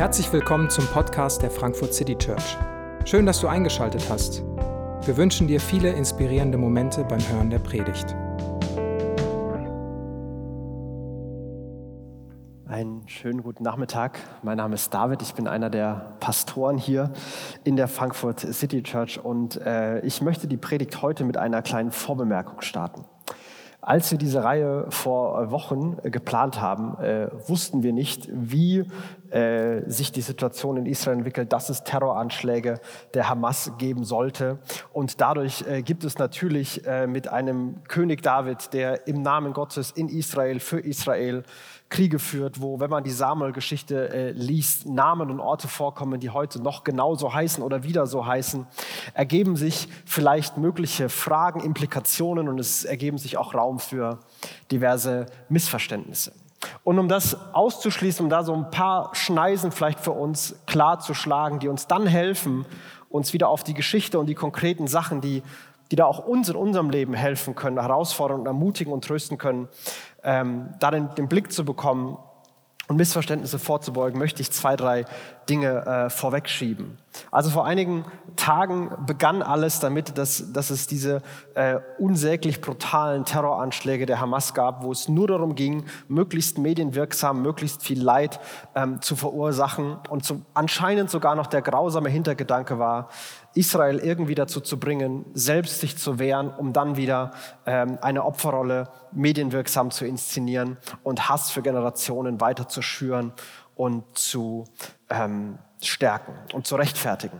Herzlich willkommen zum Podcast der Frankfurt City Church. Schön, dass du eingeschaltet hast. Wir wünschen dir viele inspirierende Momente beim Hören der Predigt. Einen schönen guten Nachmittag. Mein Name ist David. Ich bin einer der Pastoren hier in der Frankfurt City Church und äh, ich möchte die Predigt heute mit einer kleinen Vorbemerkung starten. Als wir diese Reihe vor Wochen äh, geplant haben, äh, wussten wir nicht, wie äh, sich die Situation in Israel entwickelt, dass es Terroranschläge der Hamas geben sollte. Und dadurch äh, gibt es natürlich äh, mit einem König David, der im Namen Gottes in Israel für Israel Kriege führt, wo, wenn man die Samuel-Geschichte äh, liest, Namen und Orte vorkommen, die heute noch genauso heißen oder wieder so heißen, ergeben sich vielleicht mögliche Fragen, Implikationen und es ergeben sich auch Raum für diverse Missverständnisse. Und um das auszuschließen, um da so ein paar Schneisen vielleicht für uns klar zu schlagen, die uns dann helfen, uns wieder auf die Geschichte und die konkreten Sachen, die, die da auch uns in unserem Leben helfen können, herausfordern und ermutigen und trösten können, ähm, darin den Blick zu bekommen und Missverständnisse vorzubeugen, möchte ich zwei, drei Dinge äh, vorwegschieben. Also vor einigen Tagen begann alles damit, dass, dass es diese äh, unsäglich brutalen Terroranschläge der Hamas gab, wo es nur darum ging, möglichst medienwirksam, möglichst viel Leid ähm, zu verursachen und zu, anscheinend sogar noch der grausame Hintergedanke war, Israel irgendwie dazu zu bringen, selbst sich zu wehren, um dann wieder ähm, eine Opferrolle medienwirksam zu inszenieren und Hass für Generationen weiter zu schüren und zu ähm, stärken und zu rechtfertigen.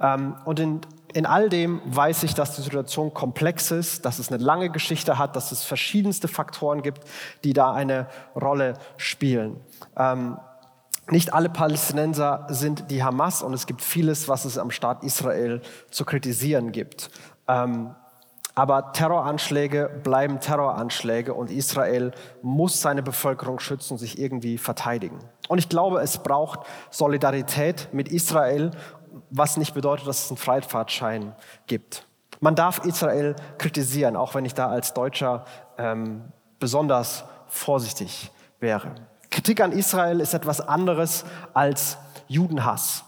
Ähm, und in, in all dem weiß ich, dass die Situation komplex ist, dass es eine lange Geschichte hat, dass es verschiedenste Faktoren gibt, die da eine Rolle spielen. Ähm, nicht alle Palästinenser sind die Hamas und es gibt vieles, was es am Staat Israel zu kritisieren gibt. Ähm, aber Terroranschläge bleiben Terroranschläge und Israel muss seine Bevölkerung schützen und sich irgendwie verteidigen. Und ich glaube, es braucht Solidarität mit Israel, was nicht bedeutet, dass es einen Freifahrtschein gibt. Man darf Israel kritisieren, auch wenn ich da als Deutscher ähm, besonders vorsichtig wäre. Kritik an Israel ist etwas anderes als Judenhass.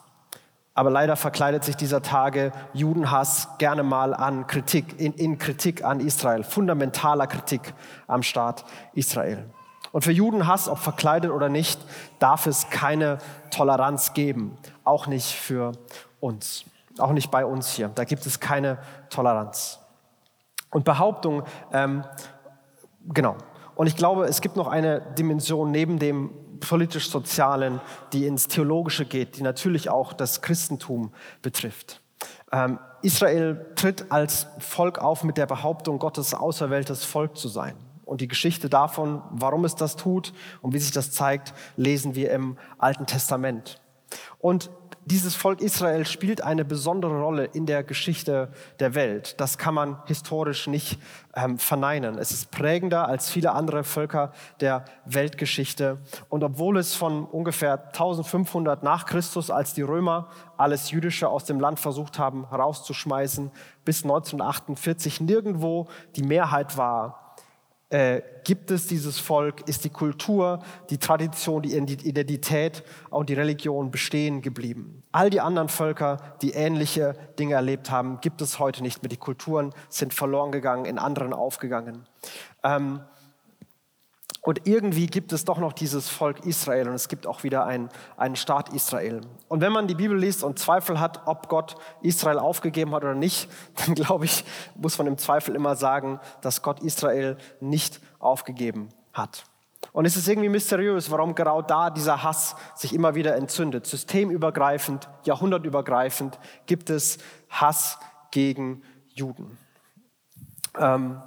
Aber leider verkleidet sich dieser Tage Judenhass gerne mal an Kritik, in, in Kritik an Israel, fundamentaler Kritik am Staat Israel. Und für Judenhass, ob verkleidet oder nicht, darf es keine Toleranz geben. Auch nicht für uns. Auch nicht bei uns hier. Da gibt es keine Toleranz. Und Behauptung, ähm, genau, und ich glaube, es gibt noch eine Dimension neben dem politisch-sozialen, die ins Theologische geht, die natürlich auch das Christentum betrifft. Ähm, Israel tritt als Volk auf mit der Behauptung, Gottes auserwähltes Volk zu sein. Und die Geschichte davon, warum es das tut und wie sich das zeigt, lesen wir im Alten Testament. Und dieses Volk Israel spielt eine besondere Rolle in der Geschichte der Welt. Das kann man historisch nicht ähm, verneinen. Es ist prägender als viele andere Völker der Weltgeschichte. Und obwohl es von ungefähr 1500 nach Christus, als die Römer alles Jüdische aus dem Land versucht haben rauszuschmeißen, bis 1948 nirgendwo die Mehrheit war, äh, gibt es dieses Volk, ist die Kultur, die Tradition, die Identität und die Religion bestehen geblieben. All die anderen Völker, die ähnliche Dinge erlebt haben, gibt es heute nicht mehr. Die Kulturen sind verloren gegangen, in anderen aufgegangen. Ähm, und irgendwie gibt es doch noch dieses Volk Israel und es gibt auch wieder einen, einen Staat Israel. Und wenn man die Bibel liest und Zweifel hat, ob Gott Israel aufgegeben hat oder nicht, dann glaube ich, muss man im Zweifel immer sagen, dass Gott Israel nicht aufgegeben hat. Und es ist irgendwie mysteriös, warum genau da dieser Hass sich immer wieder entzündet. Systemübergreifend, jahrhundertübergreifend gibt es Hass gegen Juden. Ähm,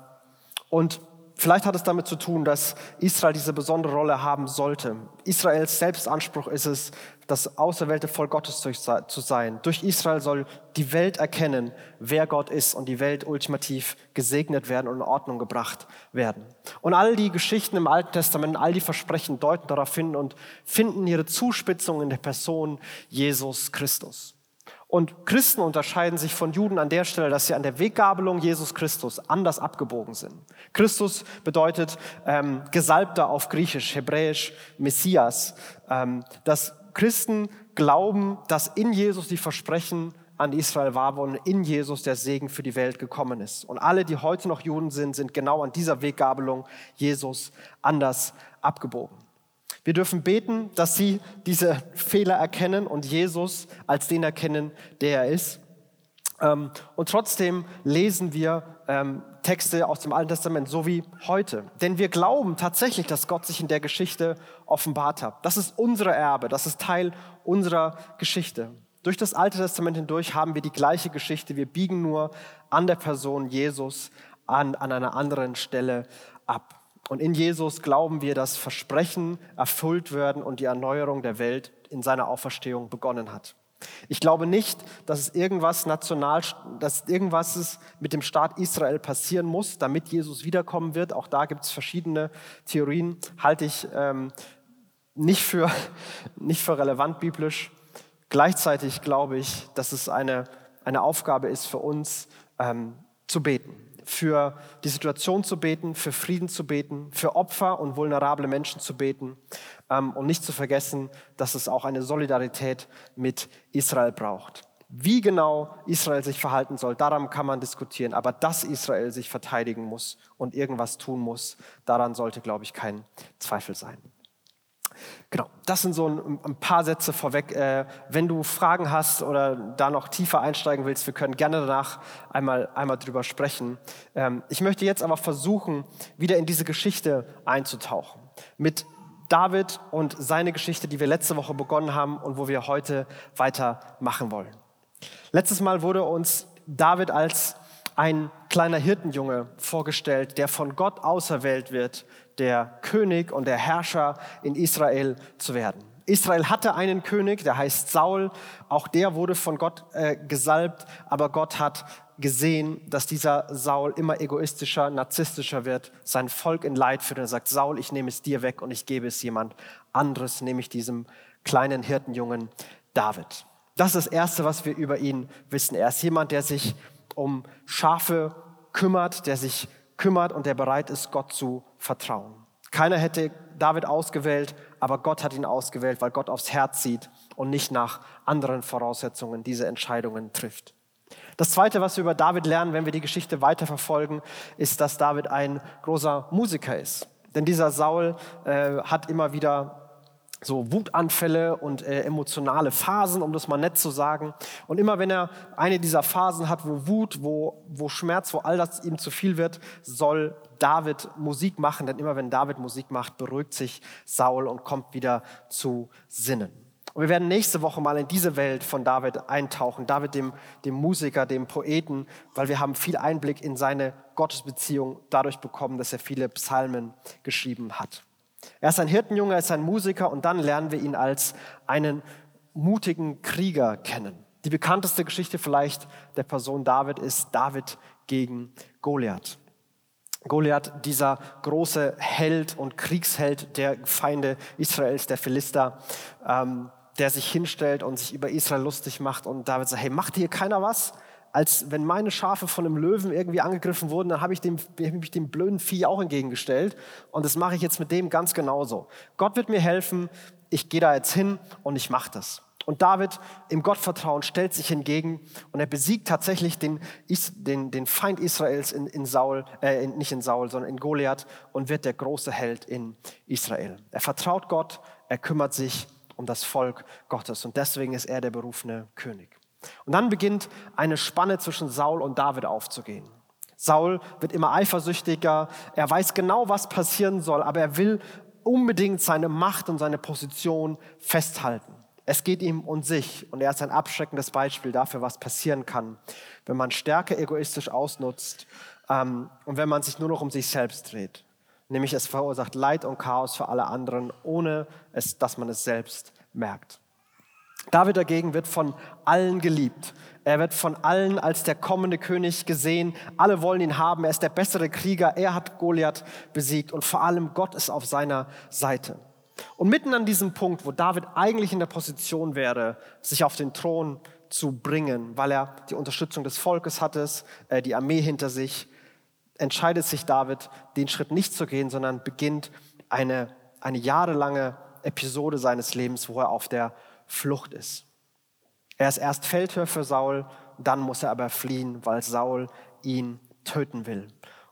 und Vielleicht hat es damit zu tun, dass Israel diese besondere Rolle haben sollte. Israels Selbstanspruch ist es, das auserwählte Volk Gottes zu sein. Durch Israel soll die Welt erkennen, wer Gott ist und die Welt ultimativ gesegnet werden und in Ordnung gebracht werden. Und all die Geschichten im Alten Testament, all die Versprechen deuten darauf hin und finden ihre Zuspitzung in der Person Jesus Christus. Und Christen unterscheiden sich von Juden an der Stelle, dass sie an der Weggabelung Jesus Christus anders abgebogen sind. Christus bedeutet ähm, Gesalbter auf Griechisch, Hebräisch, Messias. Ähm, das Christen glauben, dass in Jesus die Versprechen an Israel war und in Jesus der Segen für die Welt gekommen ist. Und alle, die heute noch Juden sind, sind genau an dieser Weggabelung Jesus anders abgebogen. Wir dürfen beten, dass sie diese Fehler erkennen und Jesus als den erkennen, der er ist. Ähm, und trotzdem lesen wir ähm, Texte aus dem Alten Testament, so wie heute. Denn wir glauben tatsächlich, dass Gott sich in der Geschichte offenbart hat. Das ist unsere Erbe, das ist Teil unserer Geschichte. Durch das Alte Testament hindurch haben wir die gleiche Geschichte. Wir biegen nur an der Person Jesus an, an einer anderen Stelle ab. Und in Jesus glauben wir, dass Versprechen erfüllt werden und die Erneuerung der Welt in seiner Auferstehung begonnen hat. Ich glaube nicht, dass es irgendwas national, dass irgendwas mit dem Staat Israel passieren muss, damit Jesus wiederkommen wird. Auch da gibt es verschiedene Theorien, halte ich ähm, nicht, für, nicht für relevant biblisch. Gleichzeitig glaube ich, dass es eine, eine Aufgabe ist für uns, ähm, zu beten für die Situation zu beten, für Frieden zu beten, für Opfer und vulnerable Menschen zu beten ähm, und nicht zu vergessen, dass es auch eine Solidarität mit Israel braucht. Wie genau Israel sich verhalten soll, daran kann man diskutieren. Aber dass Israel sich verteidigen muss und irgendwas tun muss, daran sollte, glaube ich, kein Zweifel sein. Genau, das sind so ein, paar Sätze vorweg. Äh, wenn du Fragen hast oder da noch tiefer einsteigen willst, wir können gerne danach einmal, einmal drüber sprechen. Ähm, ich möchte jetzt aber versuchen, wieder in diese Geschichte einzutauchen. Mit David und seine Geschichte, die wir letzte Woche begonnen haben und wo wir heute weitermachen wollen. Letztes Mal wurde uns David als ein kleiner Hirtenjunge vorgestellt, der von Gott auserwählt wird, der König und der Herrscher in Israel zu werden. Israel hatte einen König, der heißt Saul. Auch der wurde von Gott äh, gesalbt, aber Gott hat gesehen, dass dieser Saul immer egoistischer, narzisstischer wird, sein Volk in Leid führt und er sagt, Saul, ich nehme es dir weg und ich gebe es jemand anderes, nämlich diesem kleinen Hirtenjungen David. Das ist das Erste, was wir über ihn wissen. Er ist jemand, der sich um Schafe kümmert, der sich kümmert und der bereit ist, Gott zu vertrauen. Keiner hätte David ausgewählt, aber Gott hat ihn ausgewählt, weil Gott aufs Herz sieht und nicht nach anderen Voraussetzungen diese Entscheidungen trifft. Das Zweite, was wir über David lernen, wenn wir die Geschichte weiterverfolgen, ist, dass David ein großer Musiker ist. Denn dieser Saul äh, hat immer wieder so Wutanfälle und äh, emotionale Phasen, um das mal nett zu sagen. Und immer wenn er eine dieser Phasen hat, wo Wut, wo, wo Schmerz, wo all das ihm zu viel wird, soll David Musik machen. Denn immer wenn David Musik macht, beruhigt sich Saul und kommt wieder zu Sinnen. Und wir werden nächste Woche mal in diese Welt von David eintauchen. David, dem, dem Musiker, dem Poeten, weil wir haben viel Einblick in seine Gottesbeziehung dadurch bekommen, dass er viele Psalmen geschrieben hat. Er ist ein Hirtenjunge, er ist ein Musiker und dann lernen wir ihn als einen mutigen Krieger kennen. Die bekannteste Geschichte vielleicht der Person David ist David gegen Goliath. Goliath, dieser große Held und Kriegsheld der Feinde Israels, der Philister, ähm, der sich hinstellt und sich über Israel lustig macht und David sagt, hey, macht hier keiner was? Als wenn meine Schafe von einem Löwen irgendwie angegriffen wurden, dann habe ich dem, hab ich dem blöden Vieh auch entgegengestellt. Und das mache ich jetzt mit dem ganz genauso. Gott wird mir helfen, ich gehe da jetzt hin und ich mache das. Und David im Gottvertrauen stellt sich hingegen und er besiegt tatsächlich den, den, den Feind Israels in, in Saul, äh, nicht in Saul, sondern in Goliath und wird der große Held in Israel. Er vertraut Gott, er kümmert sich um das Volk Gottes und deswegen ist er der berufene König. Und dann beginnt eine Spanne zwischen Saul und David aufzugehen. Saul wird immer eifersüchtiger, er weiß genau, was passieren soll, aber er will unbedingt seine Macht und seine Position festhalten. Es geht ihm um sich und er ist ein abschreckendes Beispiel dafür, was passieren kann, wenn man Stärke egoistisch ausnutzt ähm, und wenn man sich nur noch um sich selbst dreht. Nämlich es verursacht Leid und Chaos für alle anderen, ohne es, dass man es selbst merkt. David dagegen wird von allen geliebt. Er wird von allen als der kommende König gesehen. Alle wollen ihn haben. Er ist der bessere Krieger. Er hat Goliath besiegt. Und vor allem Gott ist auf seiner Seite. Und mitten an diesem Punkt, wo David eigentlich in der Position wäre, sich auf den Thron zu bringen, weil er die Unterstützung des Volkes hatte, äh, die Armee hinter sich, entscheidet sich David, den Schritt nicht zu gehen, sondern beginnt eine, eine jahrelange Episode seines Lebens, wo er auf der Flucht ist. Er ist erst Feldherr für Saul, dann muss er aber fliehen, weil Saul ihn töten will.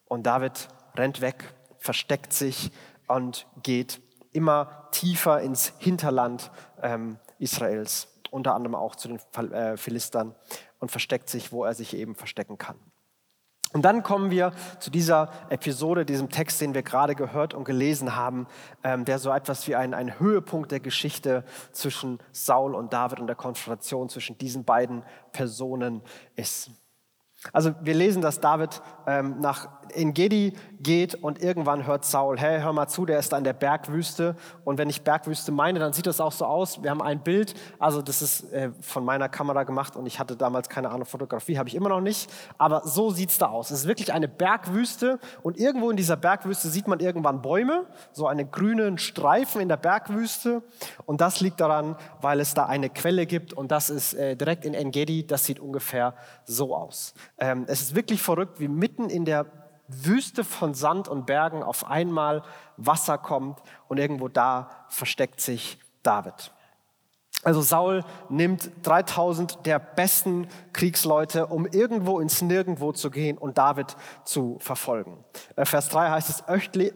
Und David rennt weg, versteckt sich und geht immer tiefer ins Hinterland ähm, Israels, unter anderem auch zu den äh, Philistern und versteckt sich, wo er sich eben verstecken kann. Und dann kommen wir zu dieser Episode, diesem Text, den wir gerade gehört und gelesen haben, ähm, der so etwas wie ein, ein Höhepunkt der Geschichte zwischen Saul und David und der Konfrontation zwischen diesen beiden Personen ist. Also wir lesen, dass David ähm, nach Engedi geht und irgendwann hört Saul, hey, hör mal zu, der ist da in der Bergwüste. Und wenn ich Bergwüste meine, dann sieht das auch so aus. Wir haben ein Bild, also das ist äh, von meiner Kamera gemacht und ich hatte damals keine Ahnung, Fotografie habe ich immer noch nicht. Aber so sieht's da aus. Es ist wirklich eine Bergwüste und irgendwo in dieser Bergwüste sieht man irgendwann Bäume, so einen grünen Streifen in der Bergwüste. Und das liegt daran, weil es da eine Quelle gibt und das ist äh, direkt in Engedi. Das sieht ungefähr so aus. Ähm, es ist wirklich verrückt, wie mitten in der Wüste von Sand und Bergen auf einmal Wasser kommt und irgendwo da versteckt sich David. Also Saul nimmt 3000 der besten Kriegsleute, um irgendwo ins Nirgendwo zu gehen und David zu verfolgen. Äh, Vers 3 heißt es,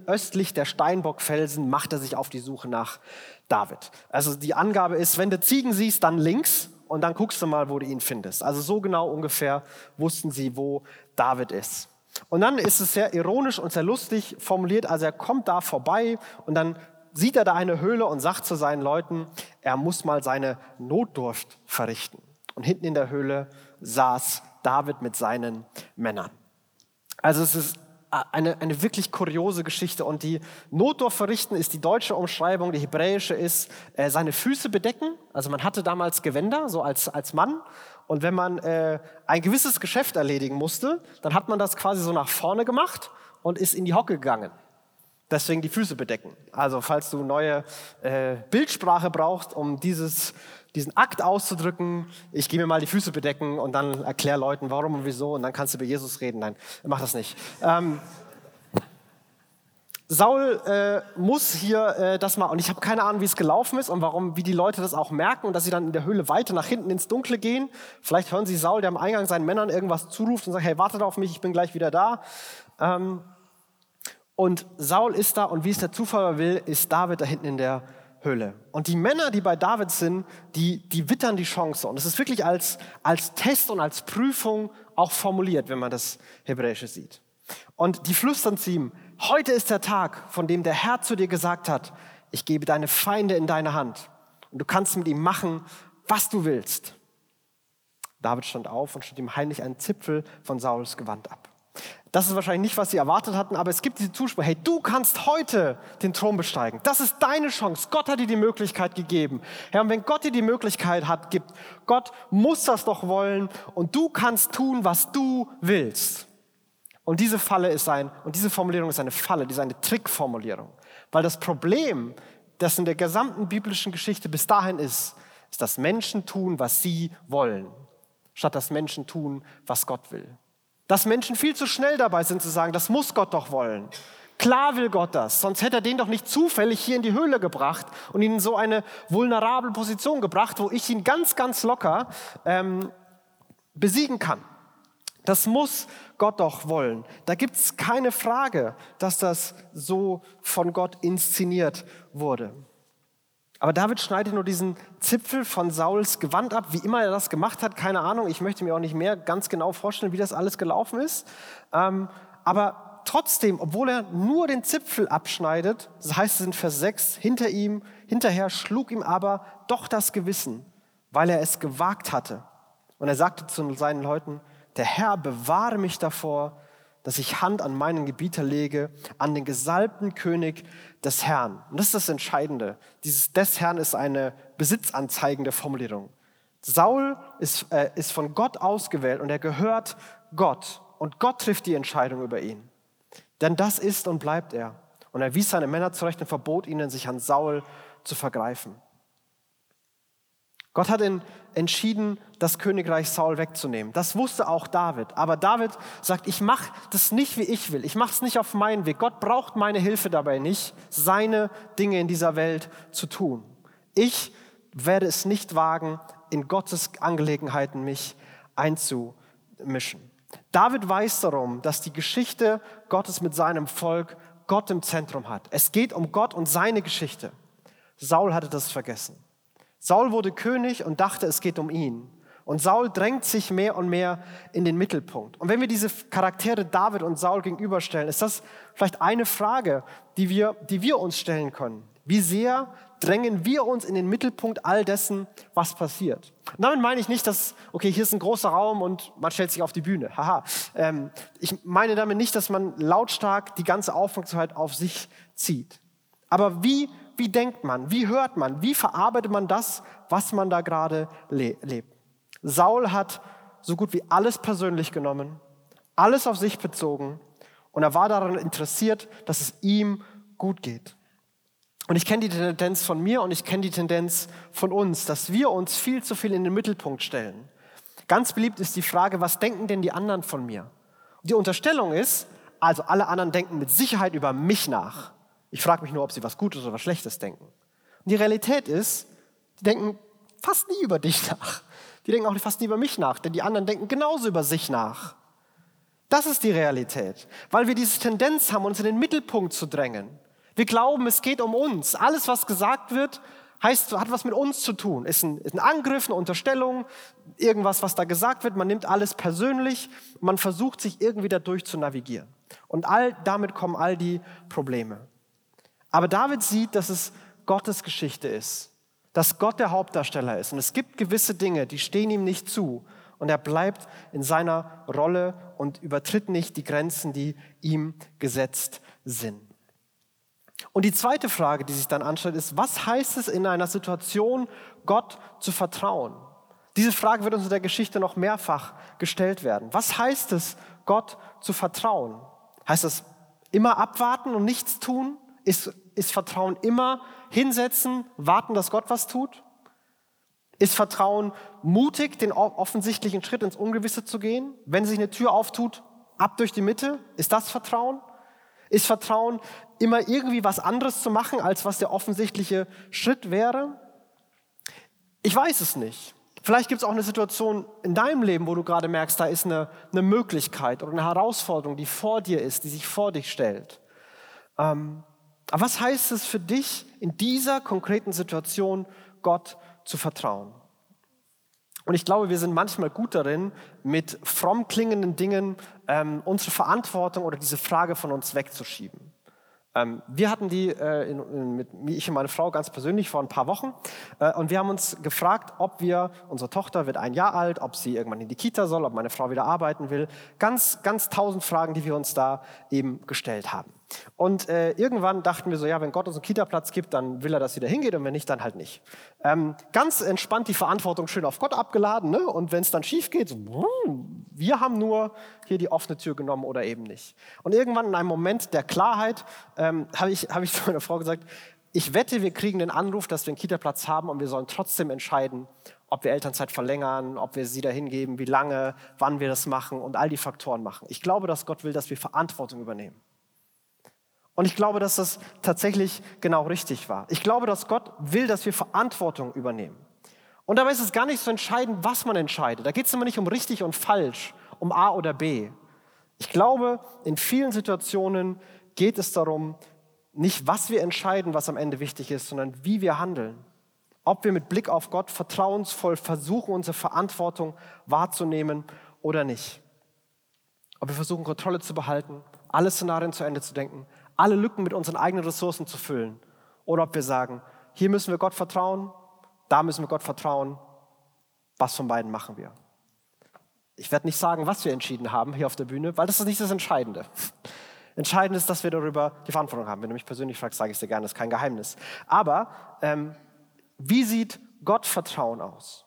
östlich der Steinbockfelsen macht er sich auf die Suche nach David. Also die Angabe ist, wenn du Ziegen siehst, dann links und dann guckst du mal, wo du ihn findest. Also so genau ungefähr wussten sie, wo David ist. Und dann ist es sehr ironisch und sehr lustig formuliert. Also er kommt da vorbei und dann sieht er da eine Höhle und sagt zu seinen Leuten, er muss mal seine Notdurft verrichten. Und hinten in der Höhle saß David mit seinen Männern. Also es ist eine, eine wirklich kuriose Geschichte. Und die Notdurft verrichten ist die deutsche Umschreibung, die hebräische ist äh, seine Füße bedecken. Also man hatte damals Gewänder, so als, als Mann. Und wenn man äh, ein gewisses Geschäft erledigen musste, dann hat man das quasi so nach vorne gemacht und ist in die Hocke gegangen. Deswegen die Füße bedecken. Also falls du neue äh, Bildsprache brauchst, um dieses, diesen Akt auszudrücken, ich gehe mir mal die Füße bedecken und dann erklär Leuten, warum und wieso und dann kannst du über Jesus reden. Nein, mach das nicht. Ähm, Saul äh, muss hier äh, das mal, und ich habe keine Ahnung, wie es gelaufen ist und warum, wie die Leute das auch merken und dass sie dann in der Höhle weiter nach hinten ins Dunkle gehen. Vielleicht hören sie Saul, der am Eingang seinen Männern irgendwas zuruft und sagt, hey, wartet auf mich, ich bin gleich wieder da. Ähm, und Saul ist da und wie es der Zufall will, ist David da hinten in der Höhle. Und die Männer, die bei David sind, die, die wittern die Chance. Und es ist wirklich als, als Test und als Prüfung auch formuliert, wenn man das Hebräische sieht. Und die flüstern zu ihm, heute ist der Tag, von dem der Herr zu dir gesagt hat, ich gebe deine Feinde in deine Hand und du kannst mit ihm machen, was du willst. David stand auf und schnitt ihm heimlich einen Zipfel von Sauls Gewand ab. Das ist wahrscheinlich nicht, was sie erwartet hatten, aber es gibt diese Zuspruch, hey, du kannst heute den Thron besteigen. Das ist deine Chance. Gott hat dir die Möglichkeit gegeben. Herr, und wenn Gott dir die Möglichkeit hat, gibt, Gott muss das doch wollen und du kannst tun, was du willst. Und diese Falle ist ein, und diese Formulierung ist eine Falle, die ist eine Trickformulierung. Weil das Problem, das in der gesamten biblischen Geschichte bis dahin ist, ist, dass Menschen tun, was sie wollen, statt dass Menschen tun, was Gott will. Dass Menschen viel zu schnell dabei sind zu sagen, das muss Gott doch wollen. Klar will Gott das, sonst hätte er den doch nicht zufällig hier in die Höhle gebracht und ihn in so eine vulnerable Position gebracht, wo ich ihn ganz, ganz locker ähm, besiegen kann. Das muss Gott doch wollen. Da gibt es keine Frage, dass das so von Gott inszeniert wurde. Aber David schneidet nur diesen Zipfel von Sauls Gewand ab, wie immer er das gemacht hat, keine Ahnung. Ich möchte mir auch nicht mehr ganz genau vorstellen, wie das alles gelaufen ist. Ähm, aber trotzdem, obwohl er nur den Zipfel abschneidet, das heißt es in Vers 6, hinter ihm, hinterher schlug ihm aber doch das Gewissen, weil er es gewagt hatte. Und er sagte zu seinen Leuten, der Herr bewahre mich davor, dass ich Hand an meinen Gebieter lege, an den gesalbten König des Herrn. Und das ist das Entscheidende. Dieses des Herrn ist eine besitzanzeigende Formulierung. Saul ist, äh, ist von Gott ausgewählt und er gehört Gott. Und Gott trifft die Entscheidung über ihn. Denn das ist und bleibt er. Und er wies seine Männer zurecht und verbot ihnen, sich an Saul zu vergreifen. Gott hat entschieden, das Königreich Saul wegzunehmen. Das wusste auch David. Aber David sagt, ich mache das nicht, wie ich will. Ich mache es nicht auf meinen Weg. Gott braucht meine Hilfe dabei nicht, seine Dinge in dieser Welt zu tun. Ich werde es nicht wagen, in Gottes Angelegenheiten mich einzumischen. David weiß darum, dass die Geschichte Gottes mit seinem Volk Gott im Zentrum hat. Es geht um Gott und seine Geschichte. Saul hatte das vergessen. Saul wurde König und dachte, es geht um ihn. Und Saul drängt sich mehr und mehr in den Mittelpunkt. Und wenn wir diese Charaktere David und Saul gegenüberstellen, ist das vielleicht eine Frage, die wir, die wir uns stellen können. Wie sehr drängen wir uns in den Mittelpunkt all dessen, was passiert? Und damit meine ich nicht, dass, okay, hier ist ein großer Raum und man stellt sich auf die Bühne. Haha. Ähm, ich meine damit nicht, dass man lautstark die ganze Aufmerksamkeit auf sich zieht. Aber wie wie denkt man, wie hört man, wie verarbeitet man das, was man da gerade le lebt. Saul hat so gut wie alles persönlich genommen, alles auf sich bezogen und er war daran interessiert, dass es ihm gut geht. Und ich kenne die Tendenz von mir und ich kenne die Tendenz von uns, dass wir uns viel zu viel in den Mittelpunkt stellen. Ganz beliebt ist die Frage, was denken denn die anderen von mir? Die Unterstellung ist, also alle anderen denken mit Sicherheit über mich nach. Ich frage mich nur, ob sie was Gutes oder was Schlechtes denken. Und die Realität ist, die denken fast nie über dich nach. Die denken auch fast nie über mich nach, denn die anderen denken genauso über sich nach. Das ist die Realität, weil wir diese Tendenz haben, uns in den Mittelpunkt zu drängen. Wir glauben, es geht um uns. Alles, was gesagt wird, heißt, hat was mit uns zu tun. Ist ein, ist ein Angriff, eine Unterstellung, irgendwas, was da gesagt wird. Man nimmt alles persönlich. Man versucht, sich irgendwie dadurch zu navigieren. Und all, damit kommen all die Probleme. Aber David sieht, dass es Gottes Geschichte ist, dass Gott der Hauptdarsteller ist. Und es gibt gewisse Dinge, die stehen ihm nicht zu. Und er bleibt in seiner Rolle und übertritt nicht die Grenzen, die ihm gesetzt sind. Und die zweite Frage, die sich dann anstellt, ist, was heißt es in einer Situation, Gott zu vertrauen? Diese Frage wird uns in der Geschichte noch mehrfach gestellt werden. Was heißt es, Gott zu vertrauen? Heißt es immer abwarten und nichts tun? Ist, ist Vertrauen immer hinsetzen, warten, dass Gott was tut? Ist Vertrauen mutig, den offensichtlichen Schritt ins Ungewisse zu gehen? Wenn sich eine Tür auftut, ab durch die Mitte? Ist das Vertrauen? Ist Vertrauen immer irgendwie was anderes zu machen, als was der offensichtliche Schritt wäre? Ich weiß es nicht. Vielleicht gibt es auch eine Situation in deinem Leben, wo du gerade merkst, da ist eine, eine Möglichkeit oder eine Herausforderung, die vor dir ist, die sich vor dich stellt. Ähm, aber was heißt es für dich, in dieser konkreten Situation Gott zu vertrauen? Und ich glaube, wir sind manchmal gut darin, mit fromm klingenden Dingen ähm, unsere Verantwortung oder diese Frage von uns wegzuschieben. Ähm, wir hatten die, äh, in, in, mit, ich und meine Frau ganz persönlich vor ein paar Wochen äh, und wir haben uns gefragt, ob wir, unsere Tochter wird ein Jahr alt, ob sie irgendwann in die Kita soll, ob meine Frau wieder arbeiten will. Ganz, ganz tausend Fragen, die wir uns da eben gestellt haben. Und äh, irgendwann dachten wir so, ja, wenn Gott uns einen Kita-Platz gibt, dann will er, dass sie da hingeht und wenn nicht, dann halt nicht. Ähm, ganz entspannt die Verantwortung schön auf Gott abgeladen ne? und wenn es dann schief geht, so, wir haben nur hier die offene Tür genommen oder eben nicht. Und irgendwann in einem Moment der Klarheit ähm, habe ich, hab ich zu meiner Frau gesagt, ich wette, wir kriegen den Anruf, dass wir einen Kita-Platz haben und wir sollen trotzdem entscheiden, ob wir Elternzeit verlängern, ob wir sie dahin geben, wie lange, wann wir das machen und all die Faktoren machen. Ich glaube, dass Gott will, dass wir Verantwortung übernehmen. Und ich glaube, dass das tatsächlich genau richtig war. Ich glaube, dass Gott will, dass wir Verantwortung übernehmen. Und dabei ist es gar nicht so entscheidend, was man entscheidet. Da geht es immer nicht um richtig und falsch, um A oder B. Ich glaube, in vielen Situationen geht es darum, nicht was wir entscheiden, was am Ende wichtig ist, sondern wie wir handeln. Ob wir mit Blick auf Gott vertrauensvoll versuchen, unsere Verantwortung wahrzunehmen oder nicht. Ob wir versuchen, Kontrolle zu behalten, alle Szenarien zu Ende zu denken, alle Lücken mit unseren eigenen Ressourcen zu füllen. Oder ob wir sagen, hier müssen wir Gott vertrauen, da müssen wir Gott vertrauen. Was von beiden machen wir? Ich werde nicht sagen, was wir entschieden haben hier auf der Bühne, weil das ist nicht das Entscheidende. Entscheidend ist, dass wir darüber die Verantwortung haben. Wenn du mich persönlich fragst, sage ich dir gerne, das ist kein Geheimnis. Aber ähm, wie sieht Gott Vertrauen aus?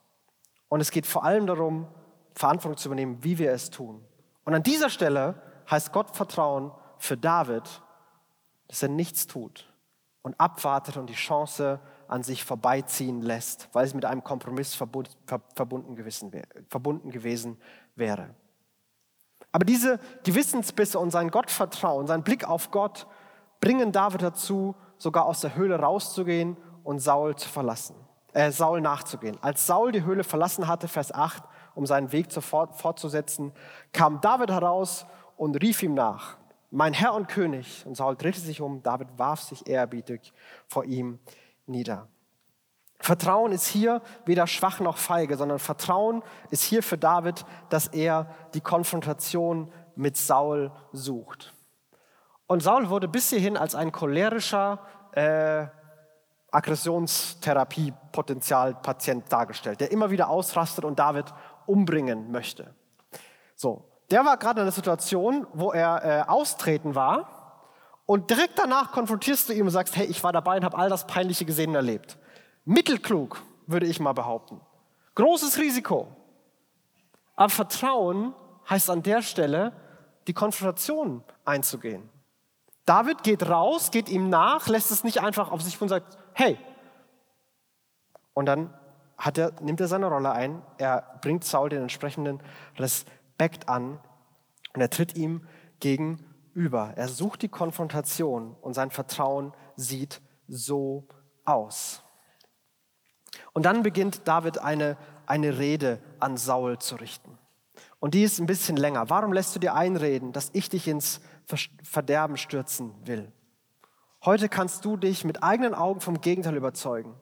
Und es geht vor allem darum, Verantwortung zu übernehmen, wie wir es tun. Und an dieser Stelle heißt Gott Vertrauen für David dass er nichts tut und abwartet und die Chance an sich vorbeiziehen lässt, weil es mit einem Kompromiss verbunden gewesen wäre. Aber diese Gewissensbisse und sein Gottvertrauen, sein Blick auf Gott bringen David dazu, sogar aus der Höhle rauszugehen und Saul zu verlassen, äh, Saul nachzugehen. Als Saul die Höhle verlassen hatte, Vers 8, um seinen Weg fort, fortzusetzen, kam David heraus und rief ihm nach, mein Herr und König. Und Saul drehte sich um, David warf sich ehrerbietig vor ihm nieder. Vertrauen ist hier weder schwach noch feige, sondern Vertrauen ist hier für David, dass er die Konfrontation mit Saul sucht. Und Saul wurde bis hierhin als ein cholerischer äh, Aggressionstherapie-Potenzialpatient dargestellt, der immer wieder ausrastet und David umbringen möchte. So, der war gerade in einer Situation, wo er äh, austreten war und direkt danach konfrontierst du ihn und sagst, hey, ich war dabei und habe all das Peinliche gesehen und erlebt. Mittelklug, würde ich mal behaupten. Großes Risiko. Aber Vertrauen heißt an der Stelle, die Konfrontation einzugehen. David geht raus, geht ihm nach, lässt es nicht einfach auf sich und sagt, hey. Und dann er, nimmt er seine Rolle ein, er bringt Saul den entsprechenden Respekt an und er tritt ihm gegenüber. Er sucht die Konfrontation und sein Vertrauen sieht so aus. Und dann beginnt David eine, eine Rede an Saul zu richten. Und die ist ein bisschen länger. Warum lässt du dir einreden, dass ich dich ins Verderben stürzen will. Heute kannst du dich mit eigenen Augen vom Gegenteil überzeugen.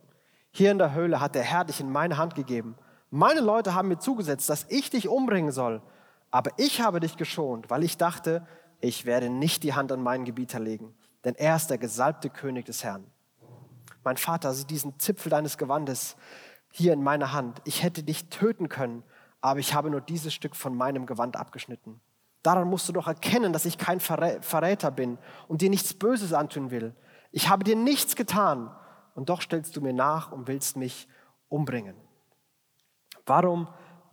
Hier in der Höhle hat der Herr dich in meine Hand gegeben. Meine Leute haben mir zugesetzt, dass ich dich umbringen soll. Aber ich habe dich geschont, weil ich dachte, ich werde nicht die Hand an meinen Gebieter legen, denn er ist der gesalbte König des Herrn. Mein Vater, sieh diesen Zipfel deines Gewandes hier in meiner Hand. Ich hätte dich töten können, aber ich habe nur dieses Stück von meinem Gewand abgeschnitten. Daran musst du doch erkennen, dass ich kein Verräter bin und dir nichts Böses antun will. Ich habe dir nichts getan und doch stellst du mir nach und willst mich umbringen. Warum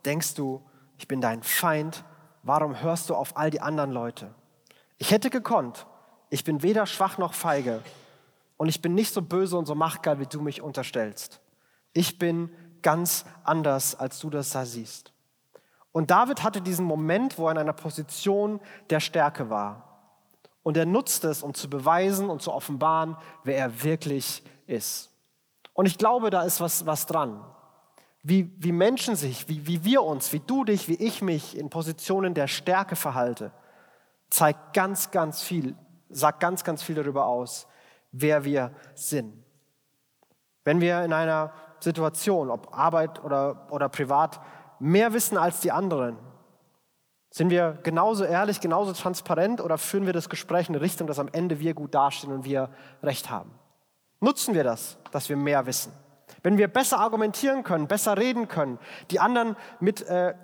denkst du, ich bin dein Feind? Warum hörst du auf all die anderen Leute? Ich hätte gekonnt. Ich bin weder schwach noch feige. Und ich bin nicht so böse und so machtgeil, wie du mich unterstellst. Ich bin ganz anders, als du das da siehst. Und David hatte diesen Moment, wo er in einer Position der Stärke war. Und er nutzt es, um zu beweisen und zu offenbaren, wer er wirklich ist. Und ich glaube, da ist was, was dran. Wie, wie Menschen sich, wie, wie wir uns, wie du dich, wie ich mich in Positionen der Stärke verhalte, zeigt ganz, ganz viel, sagt ganz, ganz viel darüber aus, wer wir sind. Wenn wir in einer Situation, ob Arbeit oder, oder privat, mehr wissen als die anderen? Sind wir genauso ehrlich, genauso transparent oder führen wir das Gespräch in eine Richtung, dass am Ende wir gut dastehen und wir Recht haben? Nutzen wir das, dass wir mehr wissen? Wenn wir besser argumentieren können, besser reden können, die anderen mit, äh,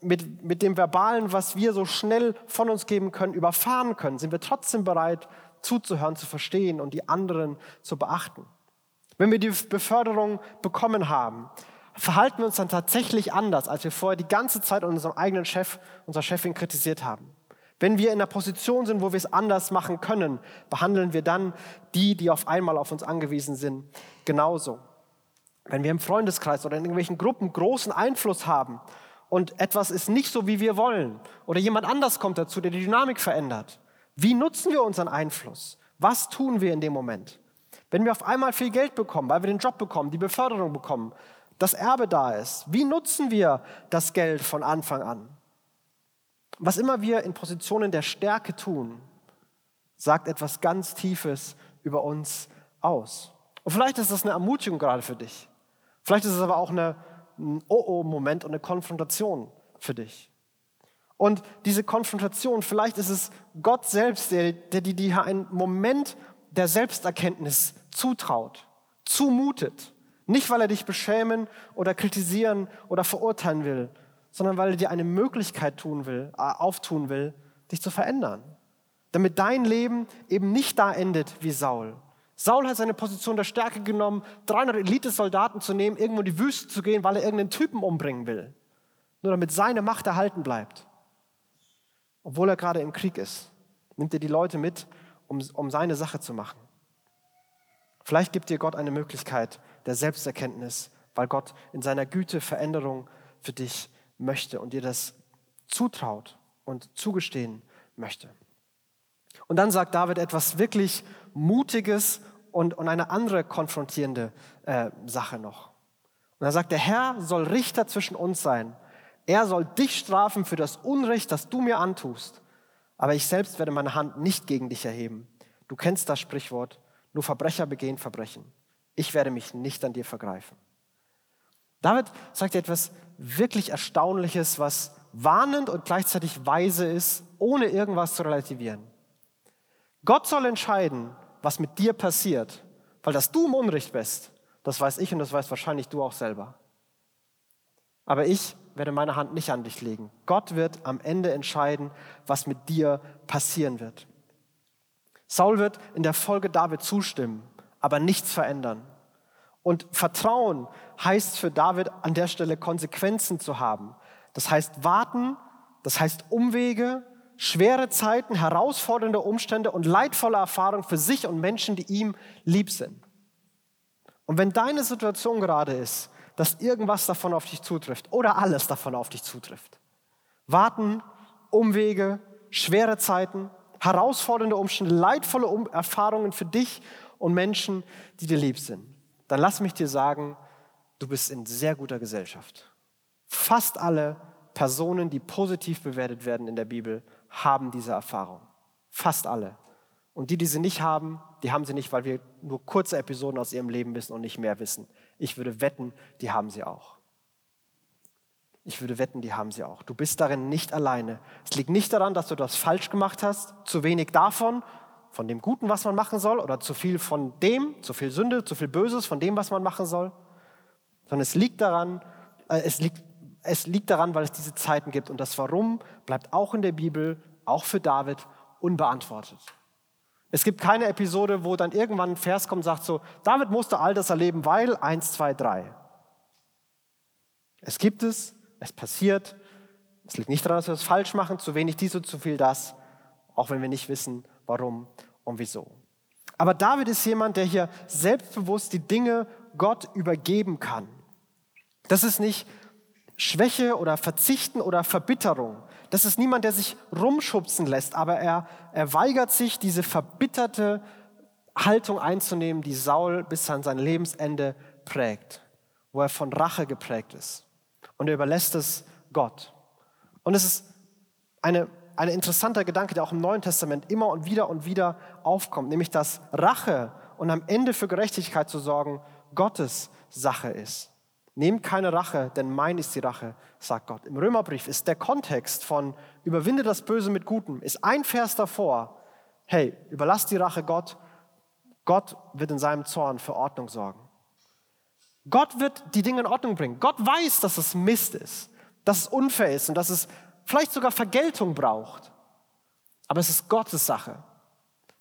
mit, mit dem Verbalen, was wir so schnell von uns geben können, überfahren können, sind wir trotzdem bereit, zuzuhören, zu verstehen und die anderen zu beachten. Wenn wir die Beförderung bekommen haben, verhalten wir uns dann tatsächlich anders, als wir vorher die ganze Zeit unseren eigenen Chef, unserer Chefin kritisiert haben. Wenn wir in einer Position sind, wo wir es anders machen können, behandeln wir dann die, die auf einmal auf uns angewiesen sind, genauso. Wenn wir im Freundeskreis oder in irgendwelchen Gruppen großen Einfluss haben und etwas ist nicht so, wie wir wollen oder jemand anders kommt dazu, der die Dynamik verändert, wie nutzen wir unseren Einfluss? Was tun wir in dem Moment? Wenn wir auf einmal viel Geld bekommen, weil wir den Job bekommen, die Beförderung bekommen, das Erbe da ist. Wie nutzen wir das Geld von Anfang an? Was immer wir in Positionen der Stärke tun, sagt etwas ganz Tiefes über uns aus. Und vielleicht ist das eine Ermutigung gerade für dich. Vielleicht ist es aber auch eine, ein Oh-Oh-Moment und eine Konfrontation für dich. Und diese Konfrontation, vielleicht ist es Gott selbst, der, der dir einen Moment der Selbsterkenntnis zutraut, zumutet. Nicht, weil er dich beschämen oder kritisieren oder verurteilen will, sondern weil er dir eine Möglichkeit tun will, äh, auftun will, dich zu verändern. Damit dein Leben eben nicht da endet wie Saul. Saul hat seine Position der Stärke genommen, 300 Elite-Soldaten zu nehmen, irgendwo in die Wüste zu gehen, weil er irgendeinen Typen umbringen will. Nur damit seine Macht erhalten bleibt. Obwohl er gerade im Krieg ist, nimmt er die Leute mit, um, um seine Sache zu machen. Vielleicht gibt dir Gott eine Möglichkeit der Selbsterkenntnis, weil Gott in seiner Güte Veränderung für dich möchte und dir das zutraut und zugestehen möchte. Und dann sagt David etwas wirklich Mutiges und, und eine andere konfrontierende äh, Sache noch. Und er sagt, der Herr soll Richter zwischen uns sein. Er soll dich strafen für das Unrecht, das du mir antust. Aber ich selbst werde meine Hand nicht gegen dich erheben. Du kennst das Sprichwort, nur Verbrecher begehen Verbrechen. Ich werde mich nicht an dir vergreifen. David sagt etwas wirklich Erstaunliches, was warnend und gleichzeitig weise ist, ohne irgendwas zu relativieren. Gott soll entscheiden, was mit dir passiert, weil dass du im Unrecht bist, das weiß ich und das weißt wahrscheinlich du auch selber. Aber ich werde meine Hand nicht an dich legen. Gott wird am Ende entscheiden, was mit dir passieren wird. Saul wird in der Folge David zustimmen, aber nichts verändern. Und Vertrauen heißt für David an der Stelle Konsequenzen zu haben. Das heißt warten, das heißt Umwege, schwere Zeiten, herausfordernde Umstände und leidvolle Erfahrungen für sich und Menschen, die ihm lieb sind. Und wenn deine Situation gerade ist, dass irgendwas davon auf dich zutrifft oder alles davon auf dich zutrifft, warten, Umwege, schwere Zeiten, herausfordernde Umstände, leidvolle Erfahrungen für dich und Menschen, die dir lieb sind dann lass mich dir sagen, du bist in sehr guter Gesellschaft. Fast alle Personen, die positiv bewertet werden in der Bibel, haben diese Erfahrung. Fast alle. Und die, die sie nicht haben, die haben sie nicht, weil wir nur kurze Episoden aus ihrem Leben wissen und nicht mehr wissen. Ich würde wetten, die haben sie auch. Ich würde wetten, die haben sie auch. Du bist darin nicht alleine. Es liegt nicht daran, dass du das falsch gemacht hast, zu wenig davon von dem Guten, was man machen soll, oder zu viel von dem, zu viel Sünde, zu viel Böses von dem, was man machen soll, sondern es liegt daran, äh, es liegt, es liegt daran, weil es diese Zeiten gibt. Und das Warum bleibt auch in der Bibel, auch für David, unbeantwortet. Es gibt keine Episode, wo dann irgendwann ein Vers kommt und sagt so, David musste all das erleben, weil 1, 2, 3. Es gibt es, es passiert. Es liegt nicht daran, dass wir es falsch machen, zu wenig dies und zu viel das, auch wenn wir nicht wissen, warum und wieso. Aber David ist jemand, der hier selbstbewusst die Dinge Gott übergeben kann. Das ist nicht Schwäche oder Verzichten oder Verbitterung. Das ist niemand, der sich rumschubsen lässt, aber er, er weigert sich, diese verbitterte Haltung einzunehmen, die Saul bis an sein Lebensende prägt, wo er von Rache geprägt ist. Und er überlässt es Gott. Und es ist eine ein interessanter Gedanke, der auch im Neuen Testament immer und wieder und wieder aufkommt, nämlich dass Rache und am Ende für Gerechtigkeit zu sorgen Gottes Sache ist. Nehmt keine Rache, denn mein ist die Rache, sagt Gott. Im Römerbrief ist der Kontext von überwinde das Böse mit Gutem, ist ein Vers davor. Hey, überlass die Rache Gott. Gott wird in seinem Zorn für Ordnung sorgen. Gott wird die Dinge in Ordnung bringen. Gott weiß, dass es Mist ist, dass es unfair ist und dass es vielleicht sogar Vergeltung braucht. Aber es ist Gottes Sache.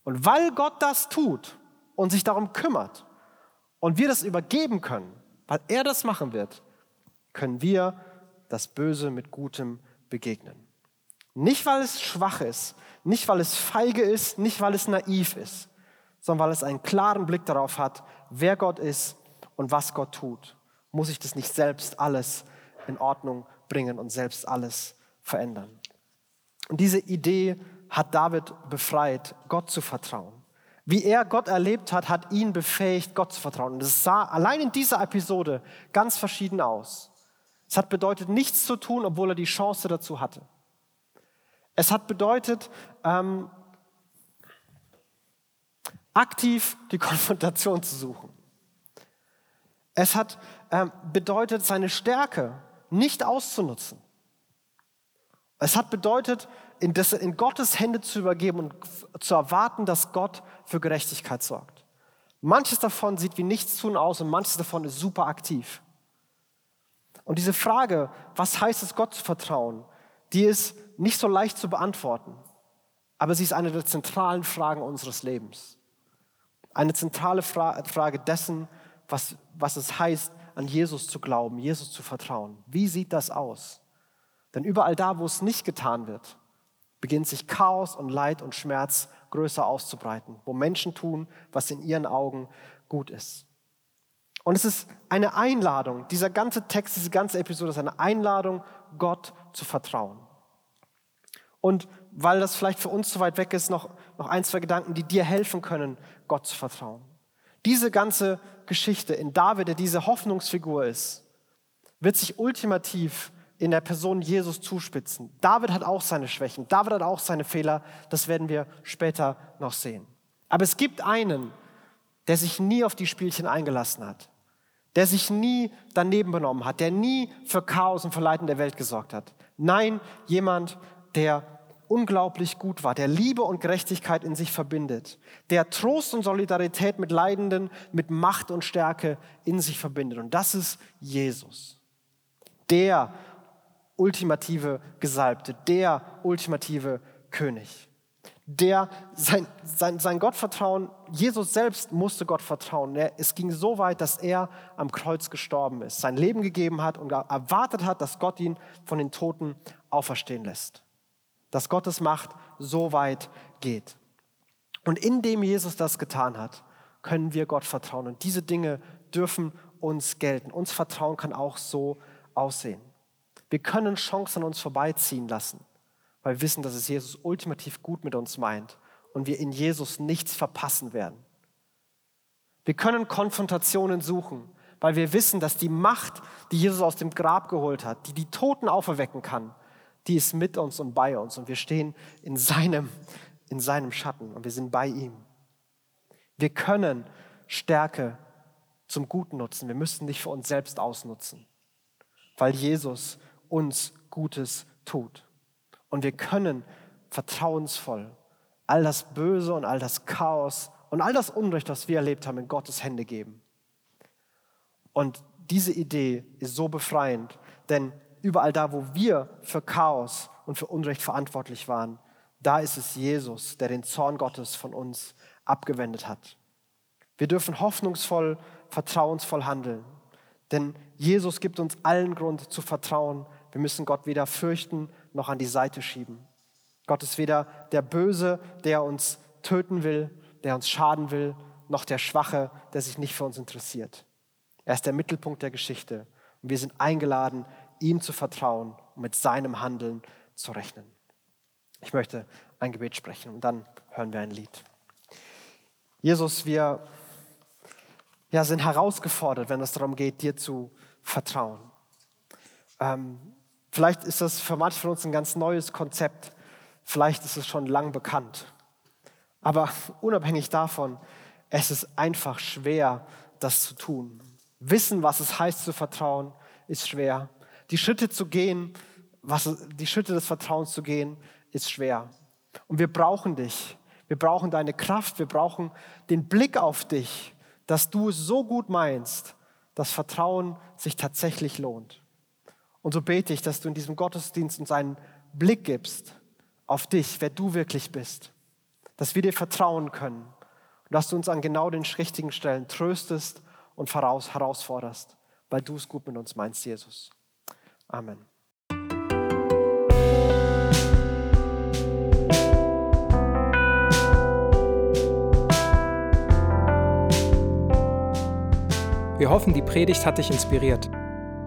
Und weil Gott das tut und sich darum kümmert und wir das übergeben können, weil er das machen wird, können wir das Böse mit Gutem begegnen. Nicht, weil es schwach ist, nicht, weil es feige ist, nicht, weil es naiv ist, sondern weil es einen klaren Blick darauf hat, wer Gott ist und was Gott tut. Muss ich das nicht selbst alles in Ordnung bringen und selbst alles verändern. Und diese Idee hat David befreit, Gott zu vertrauen. Wie er Gott erlebt hat, hat ihn befähigt, Gott zu vertrauen. Es sah allein in dieser Episode ganz verschieden aus. Es hat bedeutet, nichts zu tun, obwohl er die Chance dazu hatte. Es hat bedeutet, ähm, aktiv die Konfrontation zu suchen. Es hat ähm, bedeutet, seine Stärke nicht auszunutzen. Es hat bedeutet, in, das, in Gottes Hände zu übergeben und zu erwarten, dass Gott für Gerechtigkeit sorgt. Manches davon sieht wie nichts tun aus und manches davon ist super aktiv. Und diese Frage, was heißt es, Gott zu vertrauen, die ist nicht so leicht zu beantworten, aber sie ist eine der zentralen Fragen unseres Lebens. Eine zentrale Fra Frage dessen, was, was es heißt, an Jesus zu glauben, Jesus zu vertrauen. Wie sieht das aus? Denn überall da, wo es nicht getan wird, beginnt sich Chaos und Leid und Schmerz größer auszubreiten, wo Menschen tun, was in ihren Augen gut ist. Und es ist eine Einladung, dieser ganze Text, diese ganze Episode ist eine Einladung, Gott zu vertrauen. Und weil das vielleicht für uns zu weit weg ist, noch, noch ein, zwei Gedanken, die dir helfen können, Gott zu vertrauen. Diese ganze Geschichte in David, der diese Hoffnungsfigur ist, wird sich ultimativ in der Person Jesus zuspitzen. David hat auch seine Schwächen, David hat auch seine Fehler, das werden wir später noch sehen. Aber es gibt einen, der sich nie auf die Spielchen eingelassen hat, der sich nie daneben benommen hat, der nie für Chaos und Verleiten der Welt gesorgt hat. Nein, jemand, der unglaublich gut war, der Liebe und Gerechtigkeit in sich verbindet, der Trost und Solidarität mit Leidenden, mit Macht und Stärke in sich verbindet. Und das ist Jesus. Der ultimative Gesalbte, der ultimative König der sein, sein, sein Gottvertrauen, Jesus selbst musste Gott vertrauen. Es ging so weit, dass er am Kreuz gestorben ist, sein Leben gegeben hat und erwartet hat, dass Gott ihn von den Toten auferstehen lässt. Dass Gottes Macht so weit geht. Und indem Jesus das getan hat, können wir Gott vertrauen. Und diese Dinge dürfen uns gelten. Uns Vertrauen kann auch so aussehen. Wir können Chancen an uns vorbeiziehen lassen weil wir wissen, dass es Jesus ultimativ gut mit uns meint und wir in Jesus nichts verpassen werden. Wir können Konfrontationen suchen, weil wir wissen, dass die Macht, die Jesus aus dem Grab geholt hat, die die Toten auferwecken kann, die ist mit uns und bei uns und wir stehen in seinem, in seinem Schatten und wir sind bei ihm. Wir können Stärke zum Guten nutzen. Wir müssen nicht für uns selbst ausnutzen, weil Jesus uns Gutes tut. Und wir können vertrauensvoll all das Böse und all das Chaos und all das Unrecht, was wir erlebt haben, in Gottes Hände geben. Und diese Idee ist so befreiend, denn überall da, wo wir für Chaos und für Unrecht verantwortlich waren, da ist es Jesus, der den Zorn Gottes von uns abgewendet hat. Wir dürfen hoffnungsvoll, vertrauensvoll handeln, denn Jesus gibt uns allen Grund zu vertrauen. Wir müssen Gott weder fürchten noch an die Seite schieben. Gott ist weder der Böse, der uns töten will, der uns schaden will, noch der Schwache, der sich nicht für uns interessiert. Er ist der Mittelpunkt der Geschichte und wir sind eingeladen, ihm zu vertrauen und mit seinem Handeln zu rechnen. Ich möchte ein Gebet sprechen und dann hören wir ein Lied. Jesus, wir ja, sind herausgefordert, wenn es darum geht, dir zu vertrauen. Ähm, Vielleicht ist das für manche von uns ein ganz neues Konzept. Vielleicht ist es schon lang bekannt. Aber unabhängig davon, es ist einfach schwer, das zu tun. Wissen, was es heißt zu vertrauen, ist schwer. Die Schritte zu gehen, was, die Schritte des Vertrauens zu gehen, ist schwer. Und wir brauchen dich. Wir brauchen deine Kraft. Wir brauchen den Blick auf dich, dass du es so gut meinst, dass Vertrauen sich tatsächlich lohnt. Und so bete ich, dass du in diesem Gottesdienst uns einen Blick gibst auf dich, wer du wirklich bist. Dass wir dir vertrauen können und dass du uns an genau den richtigen Stellen tröstest und herausforderst, weil du es gut mit uns meinst, Jesus. Amen. Wir hoffen, die Predigt hat dich inspiriert.